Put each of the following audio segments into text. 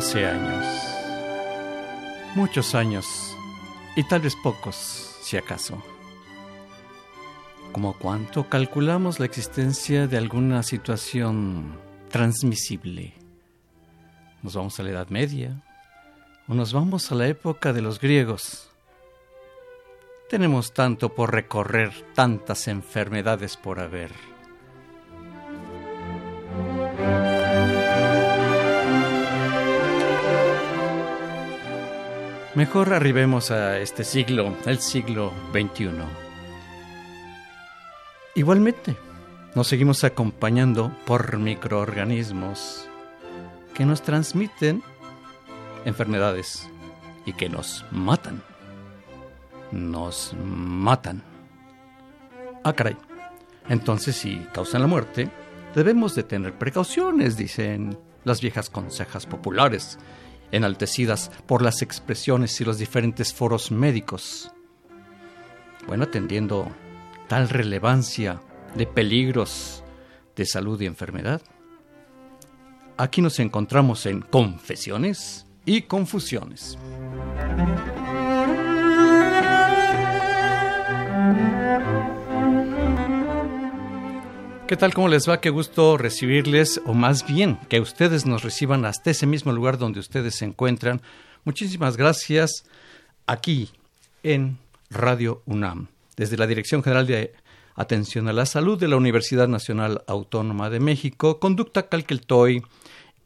Hace años, muchos años, y tal vez pocos, si acaso. ¿Como cuánto calculamos la existencia de alguna situación transmisible? ¿Nos vamos a la Edad Media? ¿O nos vamos a la época de los griegos? Tenemos tanto por recorrer, tantas enfermedades por haber. Mejor arribemos a este siglo, el siglo XXI. Igualmente, nos seguimos acompañando por microorganismos que nos transmiten enfermedades y que nos matan. Nos matan. Ah, caray. Entonces, si causan la muerte, debemos de tener precauciones, dicen las viejas consejas populares enaltecidas por las expresiones y los diferentes foros médicos. Bueno, atendiendo tal relevancia de peligros de salud y enfermedad, aquí nos encontramos en confesiones y confusiones. ¿Qué tal? ¿Cómo les va? Qué gusto recibirles, o más bien que ustedes nos reciban hasta ese mismo lugar donde ustedes se encuentran. Muchísimas gracias aquí en Radio UNAM, desde la Dirección General de Atención a la Salud de la Universidad Nacional Autónoma de México, Conducta Calqueltoy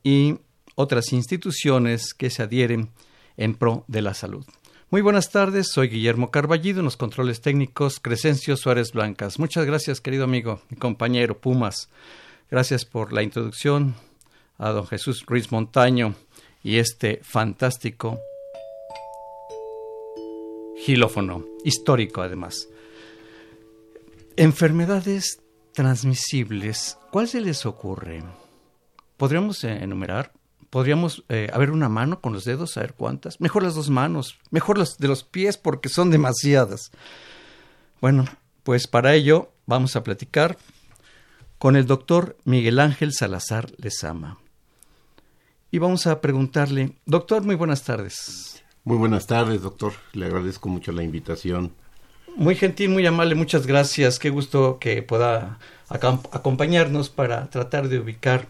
y otras instituciones que se adhieren en pro de la salud. Muy buenas tardes, soy Guillermo Carballido en los controles técnicos Crescencio Suárez Blancas. Muchas gracias, querido amigo y compañero Pumas. Gracias por la introducción a don Jesús Ruiz Montaño y este fantástico gilófono, histórico además. Enfermedades transmisibles, ¿cuál se les ocurre? ¿Podríamos enumerar? Podríamos eh, haber una mano con los dedos, a ver cuántas. Mejor las dos manos, mejor las de los pies porque son demasiadas. Bueno, pues para ello vamos a platicar con el doctor Miguel Ángel Salazar Lezama. Y vamos a preguntarle, doctor, muy buenas tardes. Muy buenas tardes, doctor. Le agradezco mucho la invitación. Muy gentil, muy amable, muchas gracias. Qué gusto que pueda acompañarnos para tratar de ubicar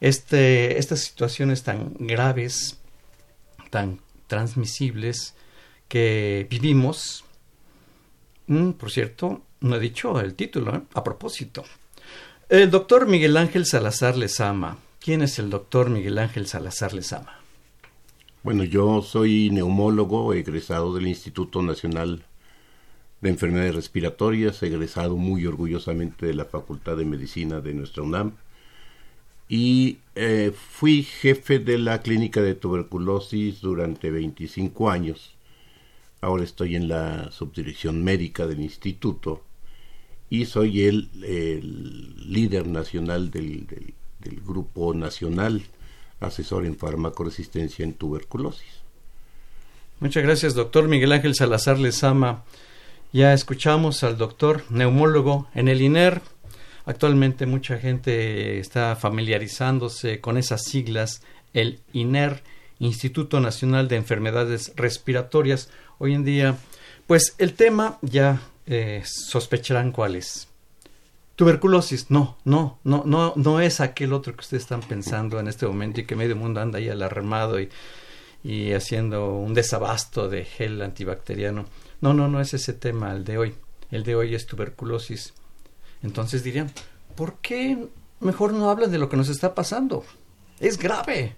este, estas situaciones tan graves, tan transmisibles que vivimos. Mm, por cierto, no he dicho el título, ¿eh? a propósito. El doctor Miguel Ángel Salazar Lezama. ¿Quién es el doctor Miguel Ángel Salazar Lezama? Bueno, yo soy neumólogo, egresado del Instituto Nacional de Enfermedades Respiratorias, egresado muy orgullosamente de la Facultad de Medicina de nuestra UNAM y eh, fui jefe de la clínica de tuberculosis durante 25 años. Ahora estoy en la subdirección médica del instituto y soy el, líder nacional del, del, grupo nacional asesor en farmacoresistencia en tuberculosis. Muchas gracias, doctor Miguel Ángel Salazar Lezama. Ya escuchamos al doctor neumólogo en el INER, Actualmente mucha gente está familiarizándose con esas siglas, el INER, Instituto Nacional de Enfermedades Respiratorias, hoy en día. Pues el tema ya eh, sospecharán cuál es. Tuberculosis, no, no, no, no, no es aquel otro que ustedes están pensando en este momento y que medio mundo anda ahí alarmado y, y haciendo un desabasto de gel antibacteriano. No, no, no es ese tema el de hoy. El de hoy es tuberculosis. Entonces dirían, ¿por qué mejor no hablan de lo que nos está pasando? Es grave.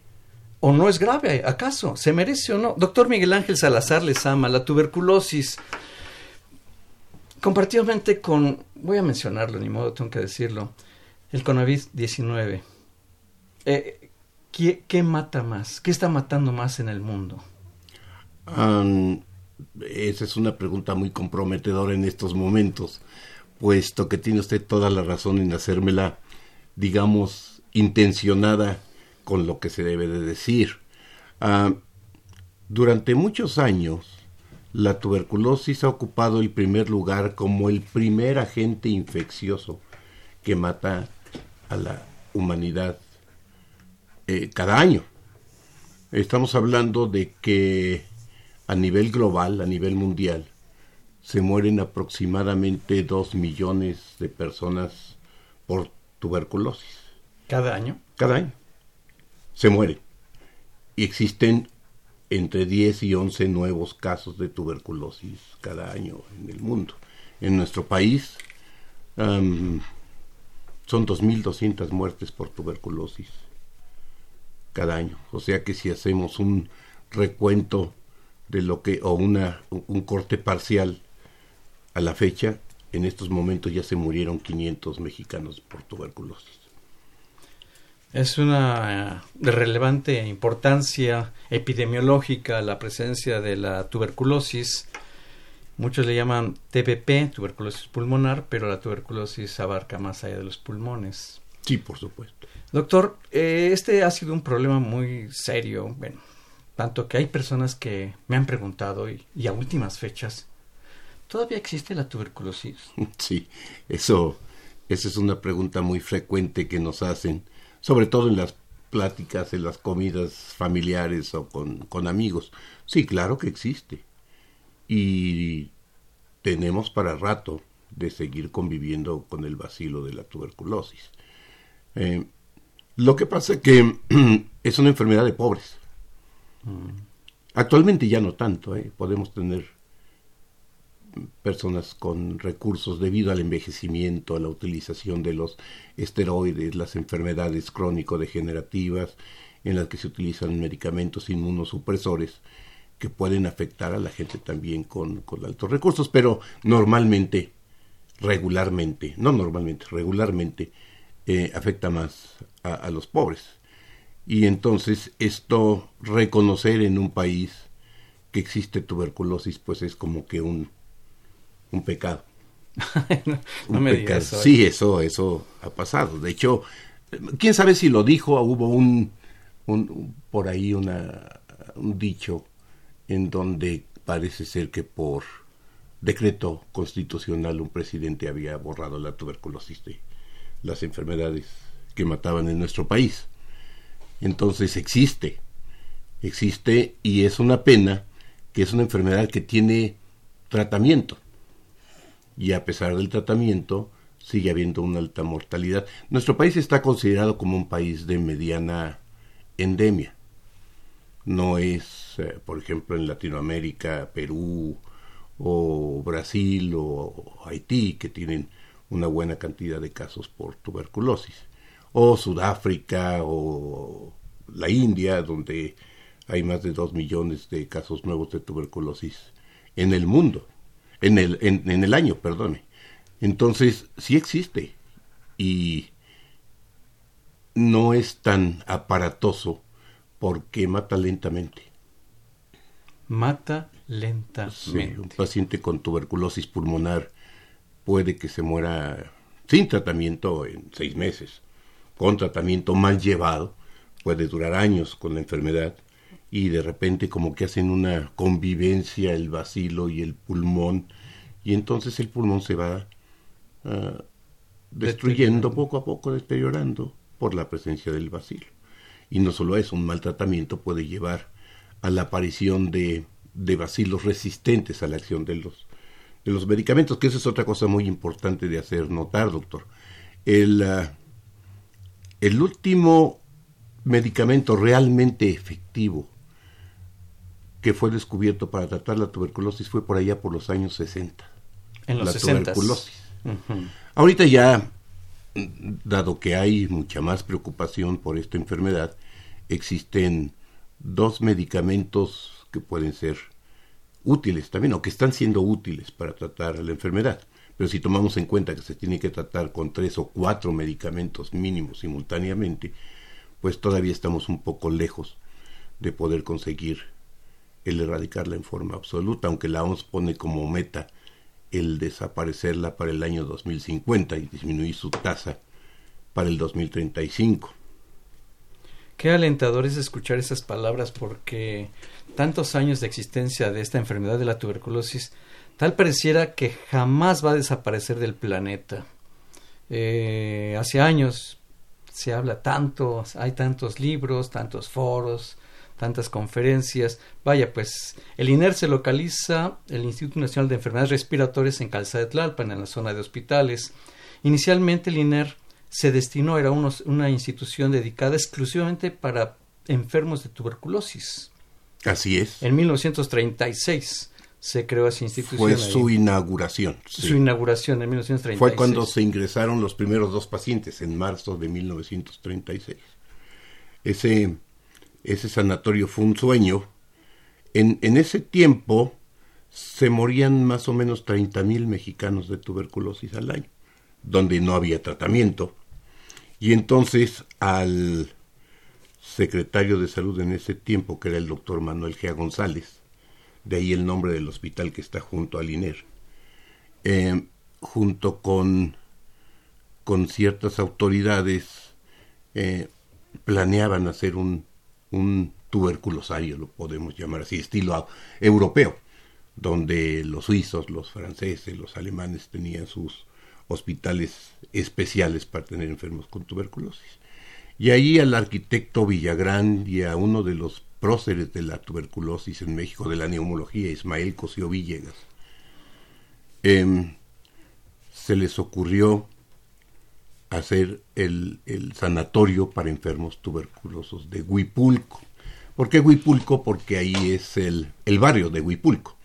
¿O no es grave? ¿Acaso? ¿Se merece o no? Doctor Miguel Ángel Salazar les ama la tuberculosis. Comparativamente con, voy a mencionarlo, ni modo, tengo que decirlo, el COVID-19. Eh, ¿qué, mata más? ¿Qué está matando más en el mundo? esa es una pregunta muy comprometedora en estos momentos, puesto que tiene usted toda la razón en hacérmela, digamos, intencionada con lo que se debe de decir. Ah, durante muchos años, la tuberculosis ha ocupado el primer lugar como el primer agente infeccioso que mata a la humanidad eh, cada año. Estamos hablando de que a nivel global, a nivel mundial, se mueren aproximadamente dos millones de personas por tuberculosis. ¿Cada año? Cada año se muere. Y existen entre 10 y 11 nuevos casos de tuberculosis cada año en el mundo. En nuestro país son 2.200 muertes por tuberculosis cada año. O sea que si hacemos un recuento de lo que, o una, un corte parcial a la fecha, en estos momentos ya se murieron 500 mexicanos por tuberculosis. Es una de relevante importancia epidemiológica la presencia de la tuberculosis. Muchos le llaman TBP, tuberculosis pulmonar, pero la tuberculosis abarca más allá de los pulmones. Sí, por supuesto. Doctor, eh, este ha sido un problema muy serio. Bueno, tanto que hay personas que me han preguntado y, y a últimas fechas, ¿todavía existe la tuberculosis? Sí, eso, esa es una pregunta muy frecuente que nos hacen sobre todo en las pláticas, en las comidas familiares o con, con amigos. Sí, claro que existe. Y tenemos para rato de seguir conviviendo con el vacilo de la tuberculosis. Eh, lo que pasa es que es una enfermedad de pobres. Mm. Actualmente ya no tanto, ¿eh? podemos tener personas con recursos debido al envejecimiento, a la utilización de los esteroides, las enfermedades crónico-degenerativas en las que se utilizan medicamentos inmunosupresores que pueden afectar a la gente también con, altos recursos, pero normalmente, regularmente, no normalmente, regularmente, eh, afecta más a los pobres. Y entonces esto, reconocer en un país que existe tuberculosis, pues es como que un, un pecado. no, me Digas eso. Sí, eso, eso ha pasado. De hecho, quién sabe si lo dijo, hubo un, un por ahí una, un dicho en donde parece ser que por decreto constitucional un presidente había borrado la tuberculosis de las enfermedades que mataban en nuestro país. Entonces existe, existe y es una pena que es una enfermedad que tiene tratamiento y a pesar del tratamiento sigue habiendo una alta mortalidad. Nuestro país está considerado como un país de mediana endemia. No es, eh, por ejemplo, en Latinoamérica, Perú o Brasil o Haití, que tienen una buena cantidad de casos por tuberculosis, o Sudáfrica o la India, donde hay más de dos millones de casos nuevos de tuberculosis en el mundo en el, en, el año, perdone. Entonces, sí existe y no es tan aparatoso porque mata lentamente. Mata lentamente. un paciente con tuberculosis pulmonar puede que se muera sin tratamiento en seis meses. Con tratamiento mal llevado puede durar años con la enfermedad y de repente como que hacen una convivencia el vacilo y el pulmón y entonces el pulmón se va ah, destruyendo poco a poco, deteriorando por la presencia del vacilo. Y no solo eso, un mal tratamiento puede llevar a la aparición de de bacilos resistentes a la acción de los, de los medicamentos, que esa es otra cosa muy importante de hacer notar, doctor. El, ah, el último medicamento realmente efectivo que fue descubierto para tratar la tuberculosis fue por allá por los años 60. En los la 60. tuberculosis. Ahorita ya, dado que hay mucha más preocupación por esta enfermedad, existen dos medicamentos que pueden ser útiles también, o que están siendo útiles para tratar la enfermedad. Pero si tomamos en cuenta que se tiene que tratar con tres o cuatro medicamentos mínimos simultáneamente, pues todavía estamos un poco lejos de poder conseguir el erradicarla en forma absoluta, aunque la OMS pone como meta el desaparecerla para el año 2050 y disminuir su tasa para el 2035. Qué alentador es escuchar esas palabras porque tantos años de existencia de esta enfermedad de la tuberculosis, tal pareciera que jamás va a desaparecer del planeta. Eh, hace años se habla tanto, hay tantos libros, tantos foros, tantas conferencias. Vaya, pues el INER se localiza, el Instituto Nacional de Enfermedades Respiratorias en Calzada de Tlalpan, en la zona de hospitales. Inicialmente el INER se destinó, era unos, una institución dedicada exclusivamente para enfermos de tuberculosis. Así es. En 1936 se creó esa institución. Fue ahí. su inauguración. Su inauguración en 1936. Fue cuando se ingresaron los primeros dos pacientes, en marzo de 1936. Ese, ese sanatorio fue un sueño. En, en ese tiempo se morían más o menos 30 mil mexicanos de tuberculosis al año, donde no había tratamiento. Y entonces al secretario de salud en ese tiempo, que era el doctor Manuel G. González, de ahí el nombre del hospital que está junto al INER, eh, junto con, con ciertas autoridades, eh, planeaban hacer un, un tuberculosario, lo podemos llamar así, estilo europeo, donde los suizos, los franceses, los alemanes tenían sus hospitales especiales para tener enfermos con tuberculosis. Y ahí al arquitecto Villagrán y a uno de los próceres de la tuberculosis en México, de la neumología, Ismael Cosío Villegas, eh, se les ocurrió hacer el, el, sanatorio para enfermos tuberculosos de Huipulco. ¿Por qué Huipulco? Porque ahí es el, el barrio de Huipulco.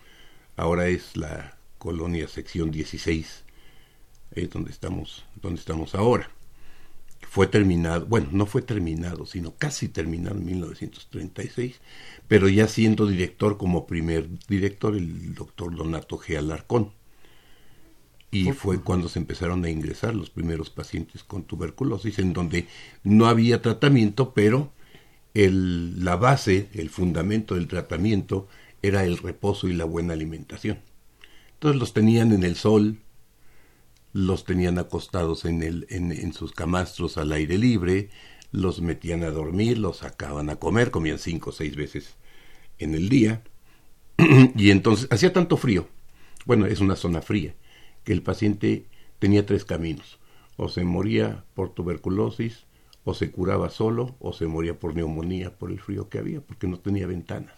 Ahora es la colonia sección 16, eh, donde, estamos, donde estamos ahora fue terminado, bueno, no fue terminado, sino casi terminado en 1936, pero ya siendo director como primer director el doctor Donato G. Alarcón. Y fue cuando se empezaron a ingresar los primeros pacientes con tuberculosis, en donde no había tratamiento, pero el, la base, el fundamento del tratamiento era el reposo y la buena alimentación. Entonces los tenían en el sol, los tenían acostados en, el, en, en, sus camastros al aire libre, los metían a dormir, los sacaban a comer, comían cinco o seis veces en el día, y entonces hacía tanto frío, bueno, es una zona fría, que el paciente tenía tres caminos, o se moría por tuberculosis, o se curaba solo, o se moría por neumonía por el frío que había, porque no tenía ventanas.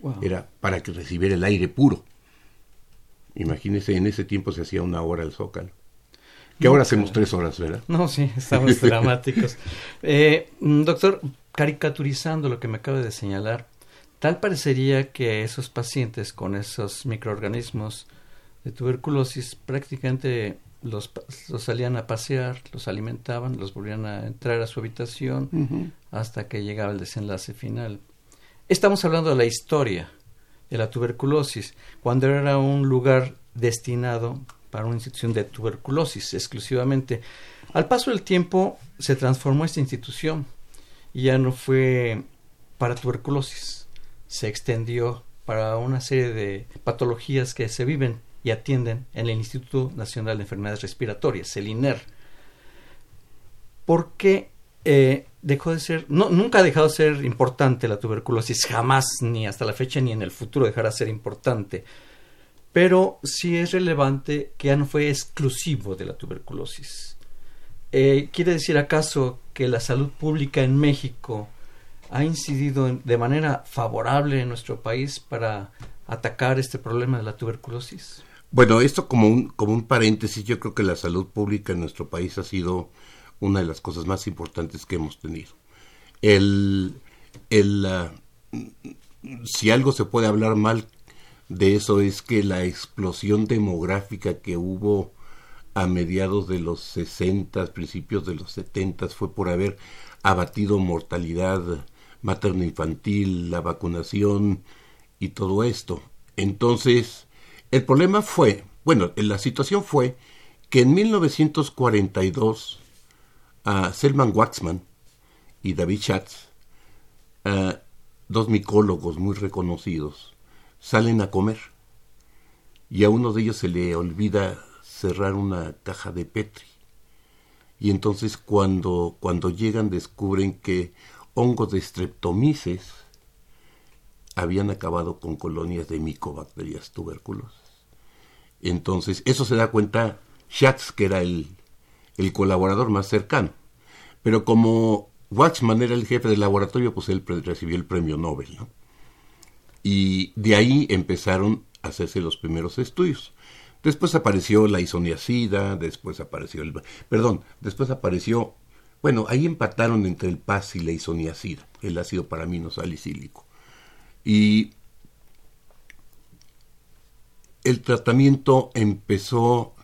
Wow. Era para que recibiera el aire puro. Imagínese, en ese tiempo se hacía una hora el zócalo. Que no, ahora hacemos tres horas, ¿verdad? No, sí, estamos dramáticos. Eh, doctor, caricaturizando lo que me acaba de señalar, tal parecería que esos pacientes con esos microorganismos de tuberculosis prácticamente los, los salían a pasear, los alimentaban, los volvían a entrar a su habitación uh -huh. hasta que llegaba el desenlace final. Estamos hablando de la historia de la tuberculosis, cuando era un lugar destinado para una institución de tuberculosis exclusivamente. Al paso del tiempo se transformó esta institución y ya no fue para tuberculosis, se extendió para una serie de patologías que se viven y atienden en el Instituto Nacional de Enfermedades Respiratorias, el INER. ¿Por qué eh, dejó de ser, no, nunca ha dejado de ser importante la tuberculosis, jamás, ni hasta la fecha, ni en el futuro dejará de ser importante. Pero sí es relevante que ya no fue exclusivo de la tuberculosis. Eh, ¿Quiere decir acaso que la salud pública en México ha incidido de manera favorable en nuestro país para atacar este problema de la tuberculosis? Bueno, esto como un, como un paréntesis, yo creo que la salud pública en nuestro país ha sido una de las cosas más importantes que hemos tenido. El, el, ah, si algo se puede hablar mal de eso es que la explosión demográfica que hubo a mediados de los 60, principios de los 70 fue por haber abatido mortalidad materno-infantil, la vacunación y todo esto. Entonces, el problema fue, bueno, la situación fue que en 1942 a Selman Waxman y David Schatz, dos micólogos muy reconocidos, salen a comer y a uno de ellos se le olvida cerrar una caja de Petri. Y entonces cuando, cuando llegan descubren que hongos de streptomices habían acabado con colonias de micobacterias tuberculosas. Entonces, eso se da cuenta Schatz, que era el, el colaborador más cercano. Pero como Waxman era el jefe del laboratorio, pues él recibió el premio Nobel. ¿no? Y de ahí empezaron a hacerse los primeros estudios. Después apareció la isoniacida, después apareció el... Perdón, después apareció... Bueno, ahí empataron entre el PAS y la isoniacida, el ácido paraminosalicílico. Y el tratamiento empezó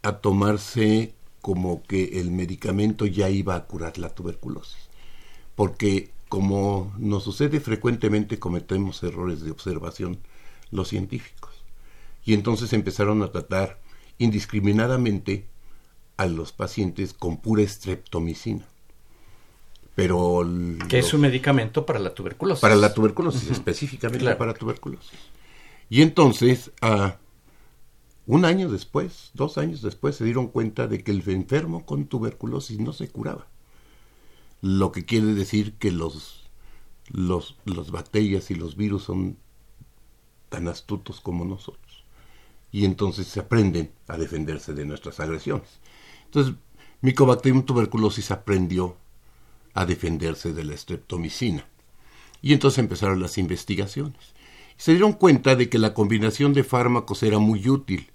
a tomarse como que el medicamento ya iba a curar la tuberculosis. Porque como nos sucede frecuentemente, cometemos errores de observación los científicos. Y entonces empezaron a tratar indiscriminadamente a los pacientes con pura estreptomicina. Pero que es un medicamento para la tuberculosis. Para la tuberculosis, específicamente para tuberculosis. Y entonces, a un año después, dos años después, se dieron cuenta de que el enfermo con tuberculosis no se curaba. Lo que quiere decir que los, los, los bacterias y los virus son tan astutos como nosotros. Y entonces se aprenden a defenderse de nuestras agresiones. Entonces, Mycobacterium tuberculosis aprendió a defenderse de la streptomicina. Y entonces empezaron las investigaciones. se dieron cuenta de que la combinación de fármacos era muy útil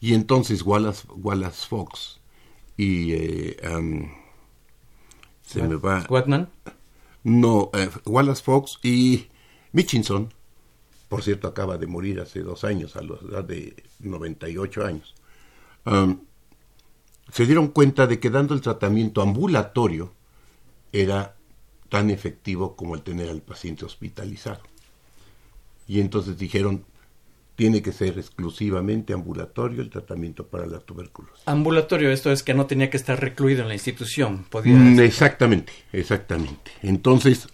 y entonces Wallace, Wallace Fox y... Eh, se me va... ¿Watman? No, eh, Wallace Fox y Mitchinson, por cierto, acaba de morir hace dos años, a la edad de 98 años, se dieron cuenta de que dando el tratamiento ambulatorio era tan efectivo como el tener al paciente hospitalizado. Y entonces dijeron, tiene que ser exclusivamente ambulatorio el tratamiento para la tuberculosis. Ambulatorio, esto es que no tenía que estar recluido en la institución. Mm, exactamente, exactamente. Entonces,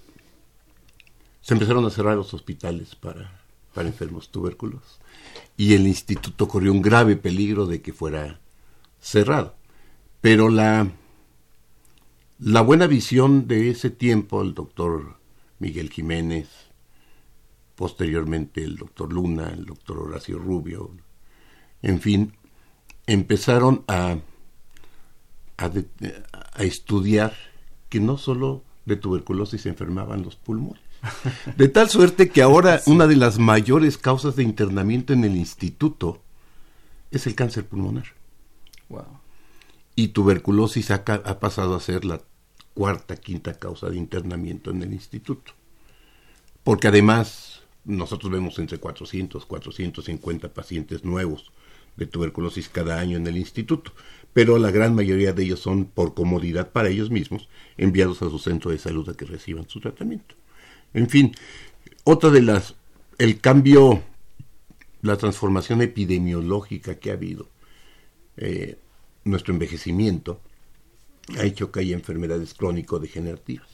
se empezaron a cerrar los hospitales para, para enfermos tuberculosos y el instituto corrió un grave peligro de que fuera cerrado. Pero la, la buena visión de ese tiempo, el doctor Miguel Jiménez, posteriormente el doctor Luna, el doctor Horacio Rubio, en fin, empezaron a, a, estudiar que no solo de tuberculosis se enfermaban los pulmones. De tal suerte que ahora una de las mayores causas de internamiento en el instituto es el cáncer pulmonar. Y tuberculosis ha, ha, pasado a ser la cuarta, quinta causa de internamiento en el instituto. Porque además nosotros vemos entre 400, 450 pacientes nuevos de tuberculosis cada año en el instituto, pero la gran mayoría de ellos son por comodidad para ellos mismos enviados a su centro de salud a que reciban su tratamiento. En fin, otra de las, el cambio, la transformación epidemiológica que ha habido, eh, nuestro envejecimiento, ha hecho que haya enfermedades crónico-degenerativas.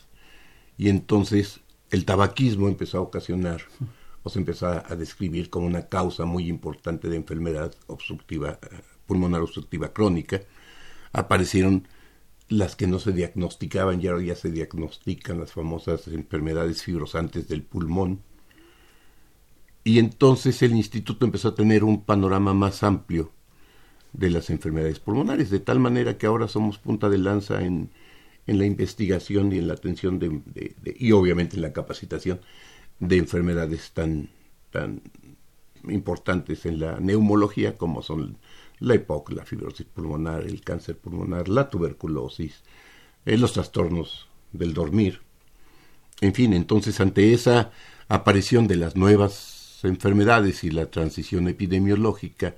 Y entonces el tabaquismo empezó a ocasionar o se empezó a describir como una causa muy importante de enfermedad obstructiva, pulmonar obstructiva crónica. Aparecieron las que no se diagnosticaban y ya se diagnostican las famosas enfermedades fibrosantes del pulmón. Y entonces el instituto empezó a tener un panorama más amplio de las enfermedades pulmonares, de tal manera que ahora somos punta de lanza en, en la investigación y en la atención de, y obviamente en la capacitación de enfermedades tan, tan importantes en la neumología como son la EPOC, la fibrosis pulmonar, el cáncer pulmonar, la tuberculosis, eh, los trastornos del dormir. En fin, entonces ante esa aparición de las nuevas enfermedades y la transición epidemiológica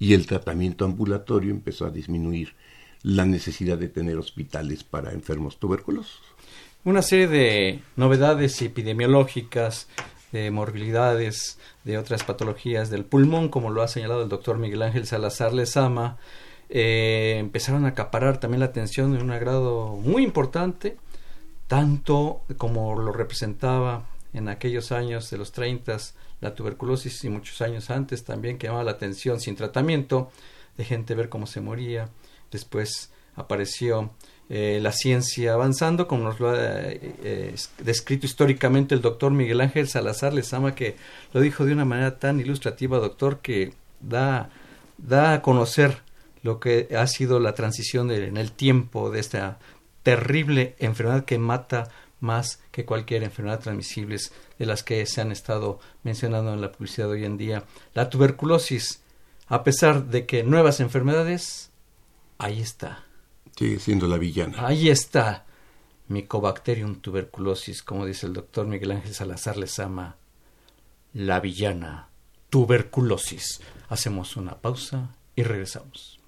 y el tratamiento ambulatorio empezó a disminuir la necesidad de tener hospitales para enfermos tuberculosos. Una serie de novedades epidemiológicas, de morbilidades, de otras patologías del pulmón, como lo ha señalado el doctor Miguel Ángel Salazar Lezama, eh, empezaron a acaparar también la atención en un grado muy importante, tanto como lo representaba en aquellos años de los 30 la tuberculosis y muchos años antes también que llamaba la atención sin tratamiento, de gente ver cómo se moría, después apareció eh, la ciencia avanzando, como nos lo ha eh, descrito históricamente el doctor Miguel Ángel Salazar Lezama, que lo dijo de una manera tan ilustrativa, doctor, que da, da a conocer lo que ha sido la transición en el tiempo de esta terrible enfermedad que mata más que cualquier enfermedad transmisible de las que se han estado mencionando en la publicidad hoy en día. La tuberculosis, a pesar de que nuevas enfermedades, ahí está Sigue siendo la villana. Ahí está. Mycobacterium tuberculosis, como dice el doctor Miguel Ángel Salazar Lezama. La villana. Tuberculosis. Hacemos una pausa y regresamos.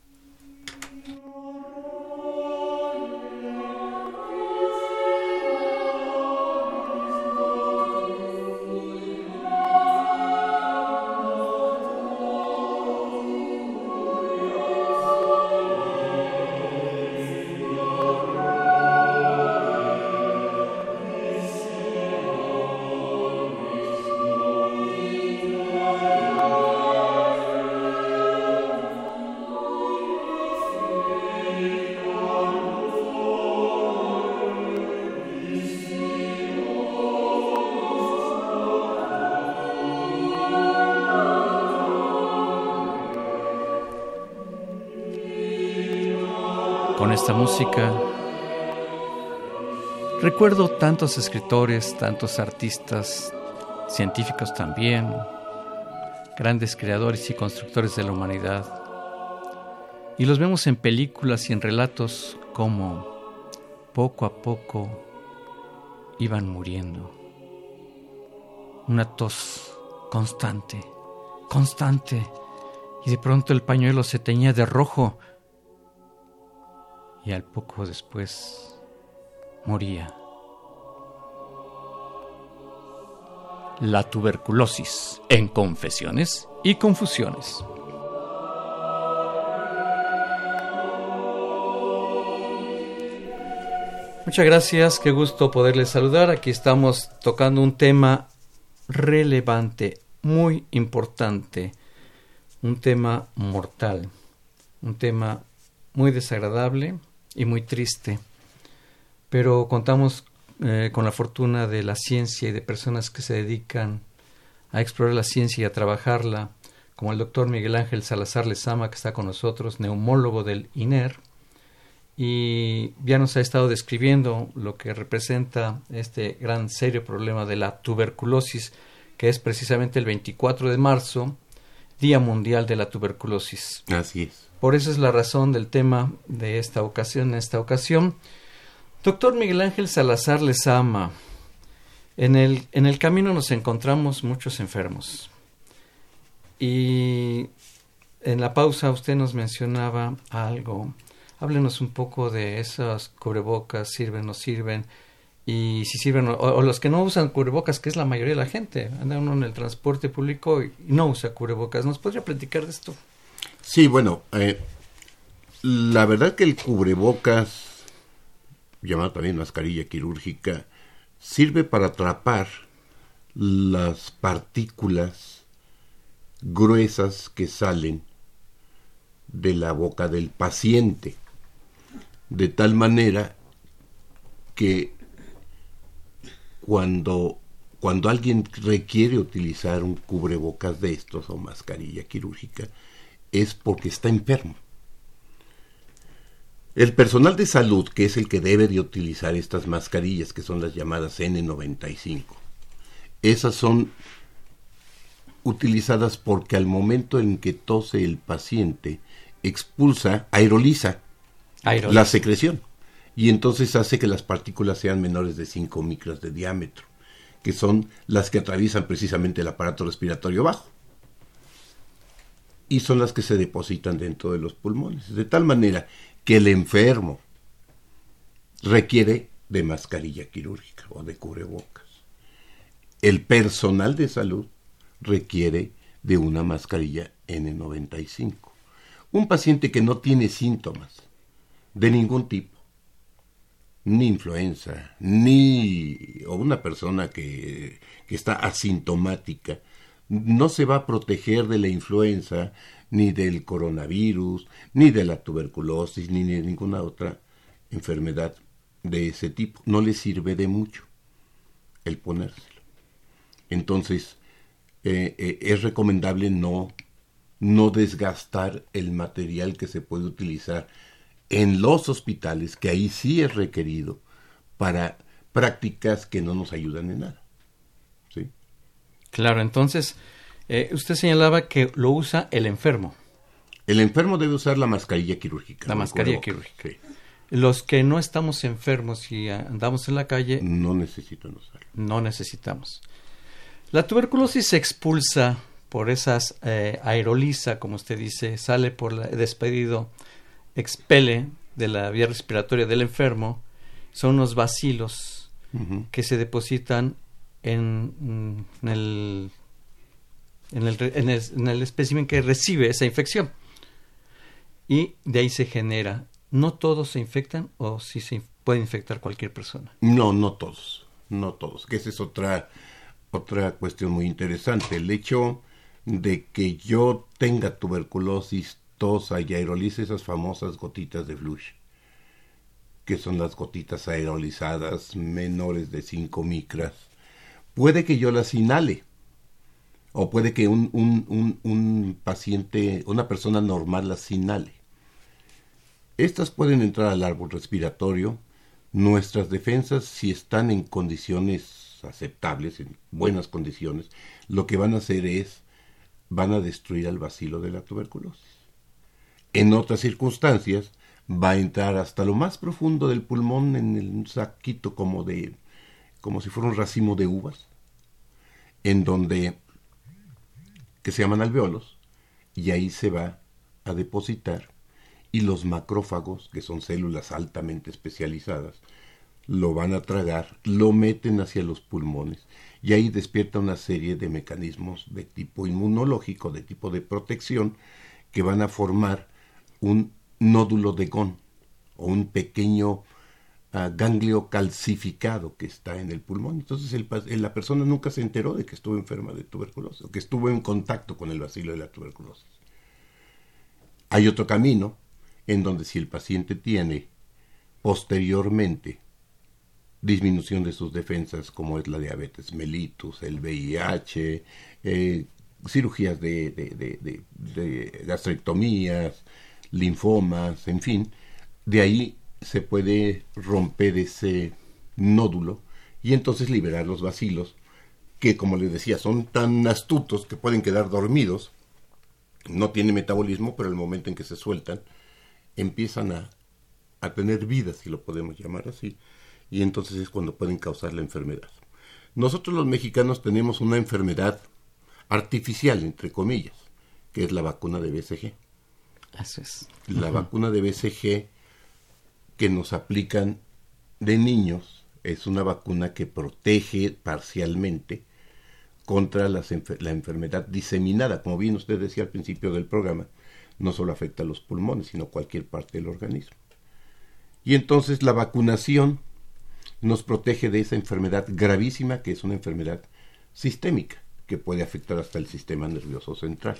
Esta música, recuerdo tantos escritores, tantos artistas, científicos también, grandes creadores y constructores de la humanidad. Y los vemos en películas y en relatos como poco a poco iban muriendo. Una tos constante, constante, y de pronto el pañuelo se teñía de rojo y al poco después moría. La tuberculosis en confesiones y confusiones. Muchas gracias, qué gusto poderles saludar. Aquí estamos tocando un tema relevante, muy importante, un tema mortal, un tema muy desagradable, y muy triste, pero contamos eh, con la fortuna de la ciencia y de personas que se dedican a explorar la ciencia y a trabajarla, como el doctor Miguel Ángel Salazar Lezama, que está con nosotros, neumólogo del INER, y ya nos ha estado describiendo lo que representa este gran serio problema de la tuberculosis, que es precisamente el 24 de marzo, Día Mundial de la Tuberculosis. Así es. Por eso es la razón del tema de esta ocasión, en esta ocasión. Doctor Miguel Ángel Salazar Lezama, en el, en el camino nos encontramos muchos enfermos. Y en la pausa usted nos mencionaba algo. Háblenos un poco de esas cubrebocas, sirven, no sirven, y si sirven, o, los que no usan cubrebocas, que es la mayoría de la gente. Anda uno en el transporte público y no usa cubrebocas. ¿Nos podría platicar de esto? Sí, bueno, eh, la verdad que el cubrebocas, llamado también mascarilla quirúrgica, sirve para atrapar las partículas gruesas que salen de la boca del paciente, de tal manera que cuando, cuando alguien requiere utilizar un cubrebocas de estos o mascarilla quirúrgica, es porque está enfermo. El personal de salud, que es el que debe de utilizar estas mascarillas, que son las llamadas N95, esas son utilizadas porque al momento en que tose el paciente, expulsa, aeroliza, la secreción. Y entonces hace que las partículas sean menores de 5 micras de diámetro, que son las que atraviesan precisamente el aparato respiratorio bajo. Y son las que se depositan dentro de los pulmones. De tal manera que el enfermo requiere de mascarilla quirúrgica o de cubrebocas. El personal de salud requiere de una mascarilla N95. Un paciente que no tiene síntomas de ningún tipo, ni influenza, ni o una persona que, que está asintomática, no se va a proteger de la influenza, ni del coronavirus, ni de la tuberculosis, ni de ninguna otra enfermedad de ese tipo. No le sirve de mucho el ponérselo. Entonces, eh, eh, es recomendable no, no desgastar el material que se puede utilizar en los hospitales, que ahí sí es requerido, para prácticas que no nos ayudan en nada. ¿Sí? Claro, entonces, eh, usted señalaba que lo usa el enfermo. El enfermo debe usar la mascarilla quirúrgica. La mascarilla quirúrgica. Los que no estamos enfermos y andamos en la calle. No necesitan usarlo. No necesitamos. La tuberculosis se expulsa por esas eh, como usted dice, sale por el despedido, expele de la vía respiratoria del enfermo, son unos vacilos que se depositan en, el, en, el, en, el, espécimen que recibe esa infección. Y de ahí se genera. ¿No todos se infectan o si sí se puede infectar cualquier persona? No, no todos. No todos. Que esa es otra otra cuestión muy interesante. El hecho de que yo tenga tuberculosis, tosa y aerolice esas famosas gotitas de flush, que son las gotitas aerolizadas menores de 5 micras, puede que yo las inhale. O puede que un, un, paciente, una persona normal las inhale. Estas pueden entrar al árbol respiratorio. Nuestras defensas, si están en condiciones aceptables, en buenas condiciones, lo que van a hacer es, van a destruir al vacilo de la tuberculosis. En otras circunstancias, va a entrar hasta lo más profundo del pulmón en un saquito como de, como si fuera un racimo de uvas, en donde, que se llaman alveolos, y ahí se va a depositar, y los macrófagos, que son células altamente especializadas, lo van a tragar, lo meten hacia los pulmones y ahí despierta una serie de mecanismos de tipo inmunológico, de tipo de protección, que van a formar un nódulo de GON o un pequeño ah, ganglio calcificado que está en el pulmón. Entonces el, la persona nunca se enteró de que estuvo enferma de tuberculosis o que estuvo en contacto con el vacilo de la tuberculosis. Hay otro camino en donde si el paciente tiene posteriormente disminución de sus defensas como es la diabetes mellitus, el VIH, eh, cirugías de, de, gastrectomías, linfomas, en fin, de ahí se puede romper ese nódulo y entonces liberar los vacilos que como les decía son tan astutos que pueden quedar dormidos, no tienen metabolismo, pero el momento en que se sueltan empiezan a, a tener vida, si lo podemos llamar así, y entonces es cuando pueden causar la enfermedad. Nosotros los mexicanos tenemos una enfermedad artificial, entre comillas, que es la vacuna de BCG. Así es. La vacuna de BCG que nos aplican de niños es una vacuna que protege parcialmente contra la enfermedad diseminada. Como bien usted decía al principio del programa, no solo afecta a los pulmones, sino cualquier parte del organismo. Y entonces la vacunación nos protege de esa enfermedad gravísima que es una enfermedad sistémica que puede afectar hasta el sistema nervioso central.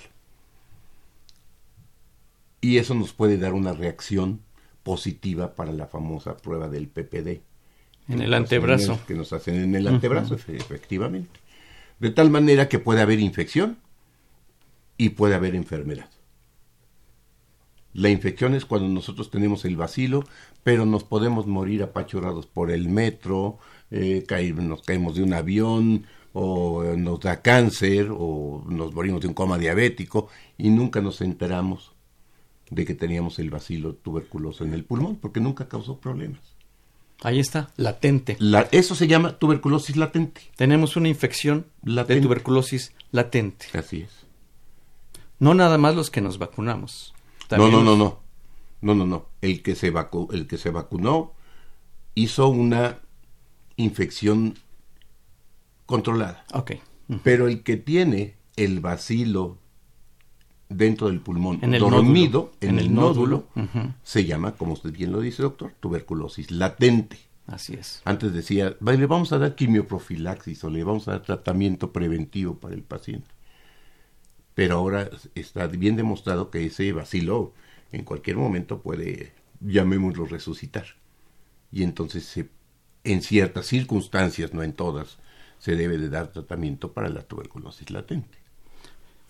Y eso nos puede dar una reacción positiva para la famosa prueba del PPD. En el antebrazo. que nos hacen en el antebrazo, efectivamente. De tal manera que puede haber infección y puede haber enfermedad. La infección es cuando nosotros tenemos el vacilo, pero nos podemos morir apachurados por el metro, eh, nos caemos de un avión, o nos da cáncer, o nos morimos de un coma diabético, y nunca nos enteramos de que teníamos el vacilo tuberculoso en el pulmón, porque nunca causó problemas. Ahí está, latente. eso se llama tuberculosis latente. Tenemos una infección de tuberculosis latente. Así es. No nada más los que nos vacunamos. No, no, no, no. No, no, no. El que se, el que se vacunó hizo una infección controlada. Ok. Pero el que tiene el vacilo dentro del pulmón en el dormido, en, el, nódulo, se llama, como usted bien lo dice, doctor, tuberculosis latente. Así es. Antes decía, le vamos a dar quimioprofilaxis o le vamos a dar tratamiento preventivo para el paciente. Pero ahora está bien demostrado que ese vacilo en cualquier momento puede, llamémoslo, resucitar. Y entonces, en ciertas circunstancias, no en todas, se debe de dar tratamiento para la tuberculosis latente.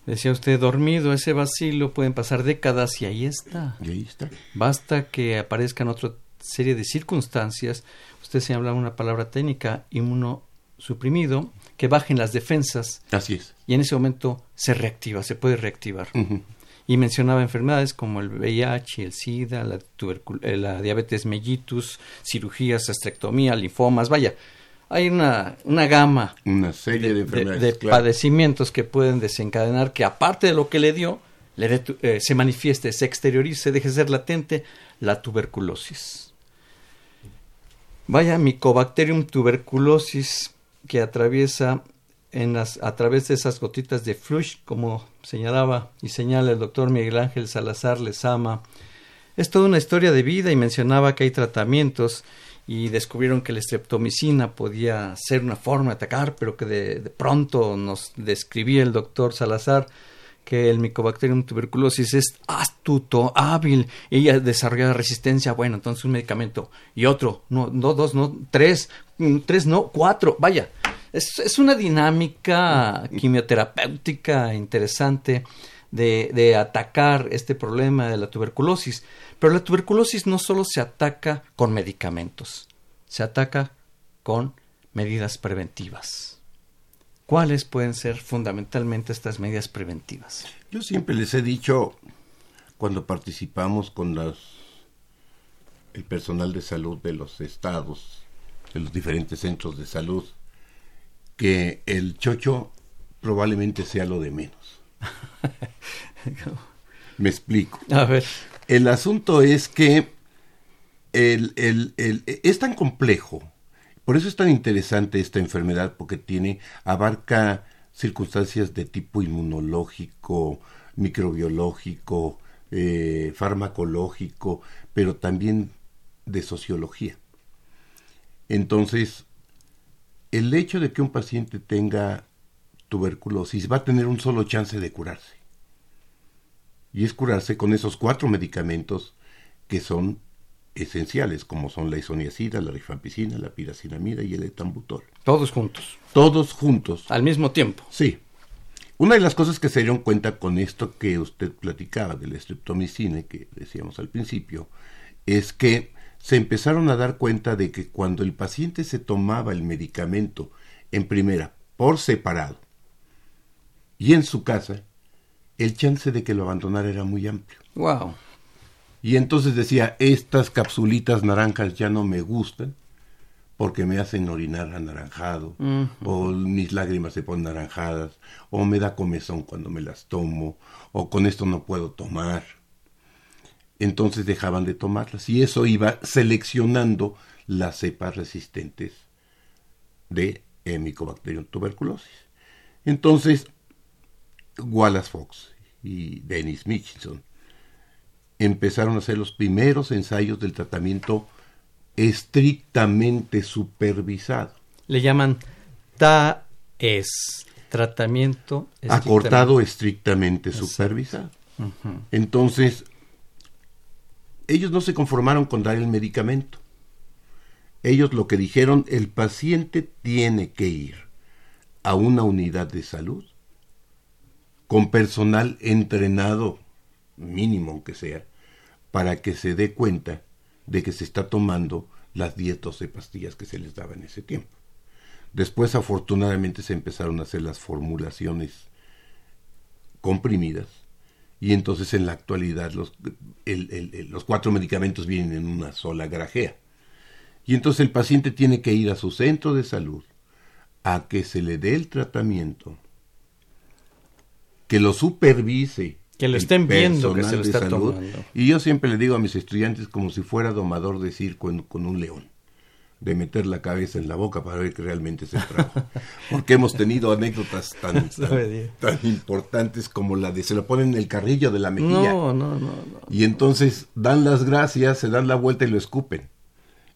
Decía usted, dormido, ese vacilo pueden pasar décadas y ahí está. Y ahí está. Basta que aparezcan otra serie de circunstancias. Usted se habla una palabra técnica, inmunosuprimido, que bajen las defensas. Así es. Y en ese momento se reactiva, se puede reactivar. Y mencionaba enfermedades como el VIH, el SIDA, la, eh, la diabetes mellitus, cirugías, astrectomía, linfomas, vaya, hay una, una gama una serie de, de, padecimientos que pueden desencadenar que aparte de lo que le dio, le eh, se manifieste, se exteriorice, deje de ser latente la tuberculosis. Vaya Mycobacterium tuberculosis que atraviesa en las, a través de esas gotitas de flush, como señalaba y señala el doctor Miguel Ángel Salazar Lezama. Es toda una historia de vida y mencionaba que hay tratamientos y descubrieron que la streptomicina podía ser una forma de atacar, pero que de, pronto nos describía el doctor Salazar que el Mycobacterium tuberculosis es astuto, hábil, ella desarrolla resistencia, bueno, entonces un medicamento y otro, no, no dos, no, tres, mm, tres, no, cuatro, vaya, es, es una dinámica quimioterapéutica interesante de, atacar este problema de la tuberculosis. Pero la tuberculosis no solo se ataca con medicamentos, se ataca con medidas preventivas. ¿Cuáles pueden ser fundamentalmente estas medidas preventivas? Yo siempre les he dicho, cuando participamos con el personal de salud de los estados, de los diferentes centros de salud, que el chocho probablemente sea lo de menos. Me explico. A ver. El asunto es que el, el, es tan complejo, por eso es tan interesante esta enfermedad, porque tiene, abarca circunstancias de tipo inmunológico, microbiológico, eh, farmacológico, pero también de sociología. Entonces, el hecho de que un paciente tenga tuberculosis va a tener un solo chance de curarse y es curarse con esos cuatro medicamentos que son esenciales, como son la isoniazida, la rifampicina, la piracinamida y el etambutol. Todos juntos. Todos juntos. Al mismo tiempo. Sí. Una de las cosas que se dieron cuenta con esto que usted platicaba del estreptomicina, que decíamos al principio, es que se empezaron a dar cuenta de que cuando el paciente se tomaba el medicamento en primera por separado y en su casa, el chance de que lo abandonara era muy amplio. Wow. Y entonces decía, estas capsulitas naranjas ya no me gustan porque me hacen orinar anaranjado, o mis lágrimas se ponen naranjadas, o me da comezón cuando me las tomo, o con esto no puedo tomar. Entonces dejaban de tomarlas y eso iba seleccionando las cepas resistentes de Mycobacterium tuberculosis. Entonces, Wallace Fox y Dennis Mitchell empezaron a hacer los primeros ensayos del tratamiento estrictamente supervisado. Le llaman TAES, tratamiento acortado estrictamente supervisado. Entonces, ellos no se conformaron con dar el medicamento. Ellos lo que dijeron, el paciente tiene que ir a una unidad de salud con personal entrenado, mínimo aunque sea, para que se dé cuenta de que se está tomando las 10, 12 pastillas que se les daba en ese tiempo. Después, afortunadamente, se empezaron a hacer las formulaciones comprimidas y entonces en la actualidad los, los cuatro medicamentos vienen en una sola grajea. Y entonces el paciente tiene que ir a su centro de salud a que se le dé el tratamiento, que lo supervise. Que lo estén viendo que se lo está tomando. Y yo siempre le digo a mis estudiantes como si fuera domador de circo con un león de meter la cabeza en la boca para ver que realmente se trabajo. Porque hemos tenido anécdotas tan, tan, importantes como la de se lo ponen en el carrillo de la mejilla. No, no, no, Y entonces dan las gracias, se dan la vuelta y lo escupen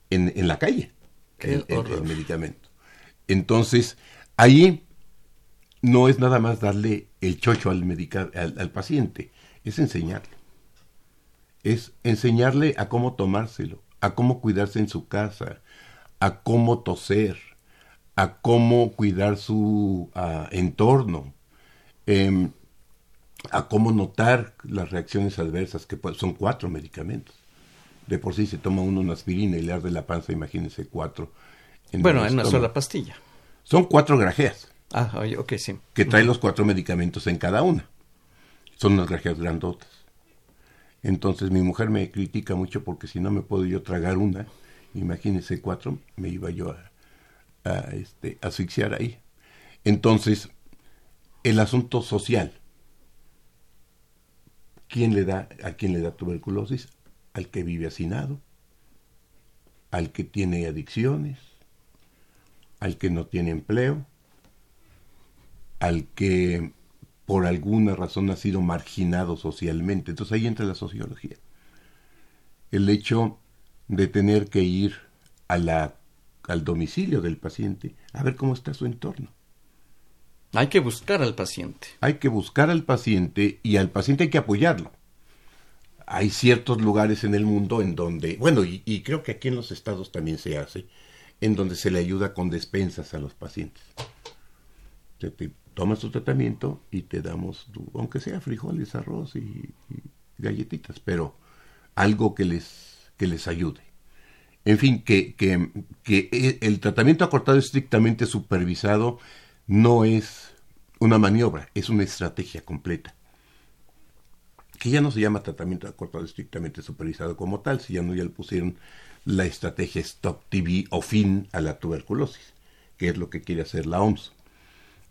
en, en la calle. el, medicamento. Entonces, ahí no es nada más darle el chocho al, al, al paciente, es enseñarle. Es enseñarle a cómo tomárselo, a cómo cuidarse en su casa, a cómo toser, a cómo cuidar su ah, entorno, em, a cómo notar las reacciones adversas, que son cuatro medicamentos. De por sí se toma uno una aspirina y le arde la panza, imagínense cuatro. bueno, en una sola pastilla. Son cuatro grajeas. Ah, ok, sí. Que trae los cuatro medicamentos en cada una. Son unas grajeas grandotas. Entonces mi mujer me critica mucho porque si no me puedo yo tragar una, imagínense cuatro, me iba yo a, a este, asfixiar ahí. Entonces, el asunto social. ¿Quién le da, ¿A quién le da tuberculosis? Al que vive hacinado, al que tiene adicciones, al que no tiene empleo, al que por alguna razón ha sido marginado socialmente. Entonces ahí entra la sociología. El hecho de tener que ir a la, al domicilio del paciente a ver cómo está su entorno. Hay que buscar al paciente. Hay que buscar al paciente y al paciente hay que apoyarlo. Hay ciertos lugares en el mundo en donde, bueno, y, creo que aquí en los estados también se hace, en donde se le ayuda con despensas a los pacientes. Tomas tu tratamiento y te damos, aunque sea frijoles, arroz y galletitas, pero algo que les que les ayude. En fin, que, que, que el tratamiento acortado estrictamente supervisado no es una maniobra, es una estrategia completa. Que ya no se llama tratamiento acortado estrictamente supervisado como tal, si ya no ya le pusieron la estrategia Stop TV o fin a la tuberculosis, que es lo que quiere hacer la OMS.